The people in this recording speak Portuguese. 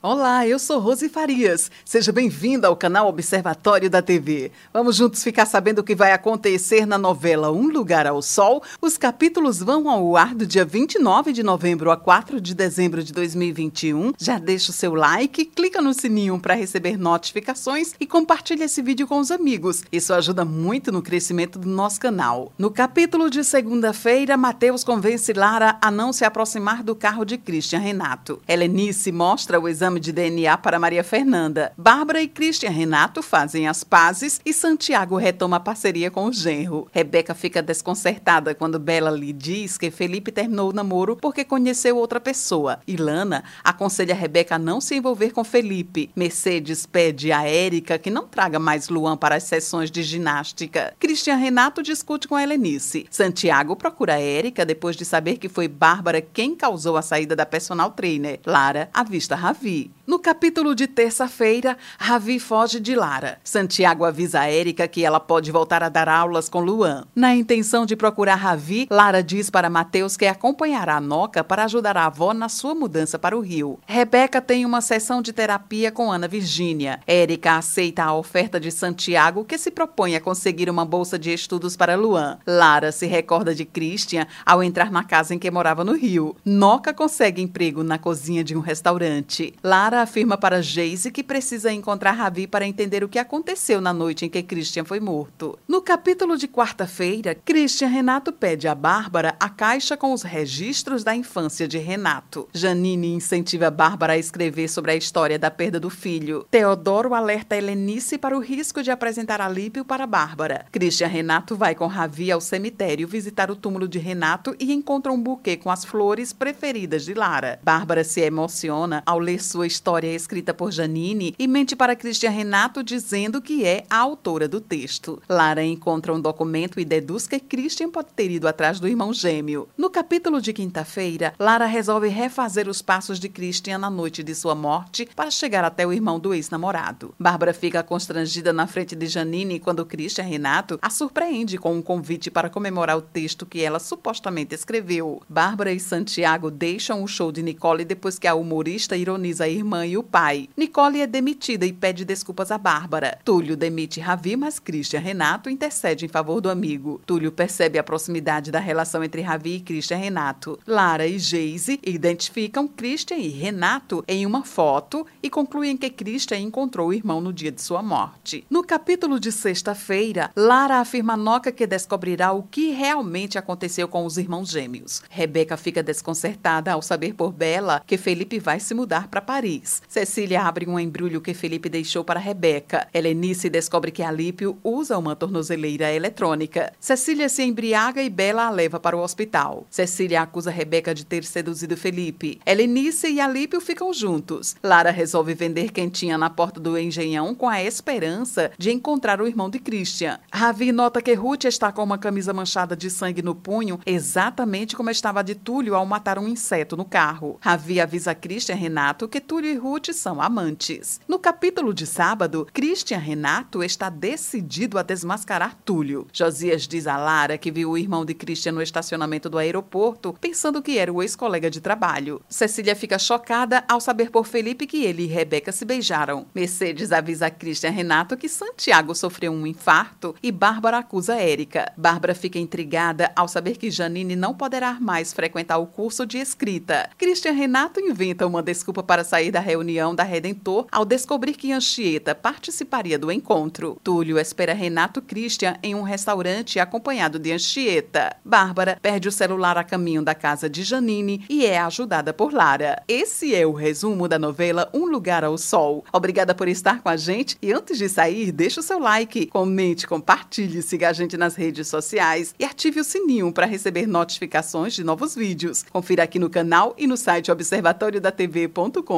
Olá, eu sou Rose Farias. Seja bem-vinda ao canal Observatório da TV. Vamos juntos ficar sabendo o que vai acontecer na novela Um Lugar ao Sol. Os capítulos vão ao ar do dia 29 de novembro a 4 de dezembro de 2021. Já deixa o seu like, clica no sininho para receber notificações e compartilha esse vídeo com os amigos. Isso ajuda muito no crescimento do nosso canal. No capítulo de segunda-feira, Mateus convence Lara a não se aproximar do carro de Christian Renato. Helenice mostra o exame exame de DNA para Maria Fernanda. Bárbara e Christian Renato fazem as pazes e Santiago retoma a parceria com o genro. Rebeca fica desconcertada quando Bela lhe diz que Felipe terminou o namoro porque conheceu outra pessoa. Ilana aconselha Rebeca a não se envolver com Felipe. Mercedes pede a Érica que não traga mais Luan para as sessões de ginástica. Christian Renato discute com Helenice. Santiago procura a Érica depois de saber que foi Bárbara quem causou a saída da personal trainer. Lara avista Ravi. No capítulo de terça-feira, Ravi foge de Lara. Santiago avisa a Érica que ela pode voltar a dar aulas com Luan. Na intenção de procurar Ravi, Lara diz para Mateus que acompanhará a Noca para ajudar a avó na sua mudança para o Rio. Rebeca tem uma sessão de terapia com Ana Virgínia. Érica aceita a oferta de Santiago, que se propõe a conseguir uma bolsa de estudos para Luan. Lara se recorda de Christian ao entrar na casa em que morava no Rio. Noca consegue emprego na cozinha de um restaurante. Lara afirma para Geise que precisa encontrar Ravi para entender o que aconteceu na noite em que Christian foi morto. No capítulo de quarta-feira, Christian Renato pede a Bárbara a caixa com os registros da infância de Renato. Janine incentiva Bárbara a escrever sobre a história da perda do filho. Teodoro alerta Helenice para o risco de apresentar Alípio para Bárbara. Christian Renato vai com Ravi ao cemitério visitar o túmulo de Renato e encontra um buquê com as flores preferidas de Lara. Bárbara se emociona ao ler sua sua história escrita por Janine e mente para Cristian Renato dizendo que é a autora do texto. Lara encontra um documento e deduz que Christian pode ter ido atrás do irmão gêmeo. No capítulo de quinta-feira, Lara resolve refazer os passos de Christian na noite de sua morte para chegar até o irmão do ex-namorado. Bárbara fica constrangida na frente de Janine quando Christian Renato a surpreende com um convite para comemorar o texto que ela supostamente escreveu. Bárbara e Santiago deixam o show de Nicole depois que a humorista ironiza a irmã e o pai. Nicole é demitida e pede desculpas a Bárbara. Túlio demite Ravi, mas Christian Renato intercede em favor do amigo. Túlio percebe a proximidade da relação entre Ravi e Christian Renato. Lara e Geise identificam Christian e Renato em uma foto e concluem que Christian encontrou o irmão no dia de sua morte. No capítulo de sexta-feira, Lara afirma a Noca que descobrirá o que realmente aconteceu com os irmãos gêmeos. Rebeca fica desconcertada ao saber por Bela que Felipe vai se mudar para Paris Paris. Cecília abre um embrulho que Felipe deixou para Rebeca. Helenice descobre que Alípio usa uma tornozeleira eletrônica. Cecília se embriaga e Bela a leva para o hospital. Cecília acusa Rebeca de ter seduzido Felipe. Helenice e Alípio ficam juntos. Lara resolve vender quentinha na porta do engenhão com a esperança de encontrar o irmão de Christian. Ravi nota que Ruth está com uma camisa manchada de sangue no punho, exatamente como estava de Túlio ao matar um inseto no carro. Ravi avisa Christian Renato que Túlio e Ruth são amantes. No capítulo de sábado, Christian Renato está decidido a desmascarar Túlio. Josias diz a Lara que viu o irmão de Christian no estacionamento do aeroporto, pensando que era o ex-colega de trabalho. Cecília fica chocada ao saber por Felipe que ele e Rebeca se beijaram. Mercedes avisa Christian Renato que Santiago sofreu um infarto e Bárbara acusa Érica. Bárbara fica intrigada ao saber que Janine não poderá mais frequentar o curso de escrita. Christian Renato inventa uma desculpa para sair sair da reunião da Redentor ao descobrir que Anchieta participaria do encontro. Túlio espera Renato Christian em um restaurante acompanhado de Anchieta. Bárbara perde o celular a caminho da casa de Janine e é ajudada por Lara. Esse é o resumo da novela Um Lugar ao Sol. Obrigada por estar com a gente e antes de sair, deixe o seu like, comente, compartilhe, siga a gente nas redes sociais e ative o sininho para receber notificações de novos vídeos. Confira aqui no canal e no site observatoriodatv.com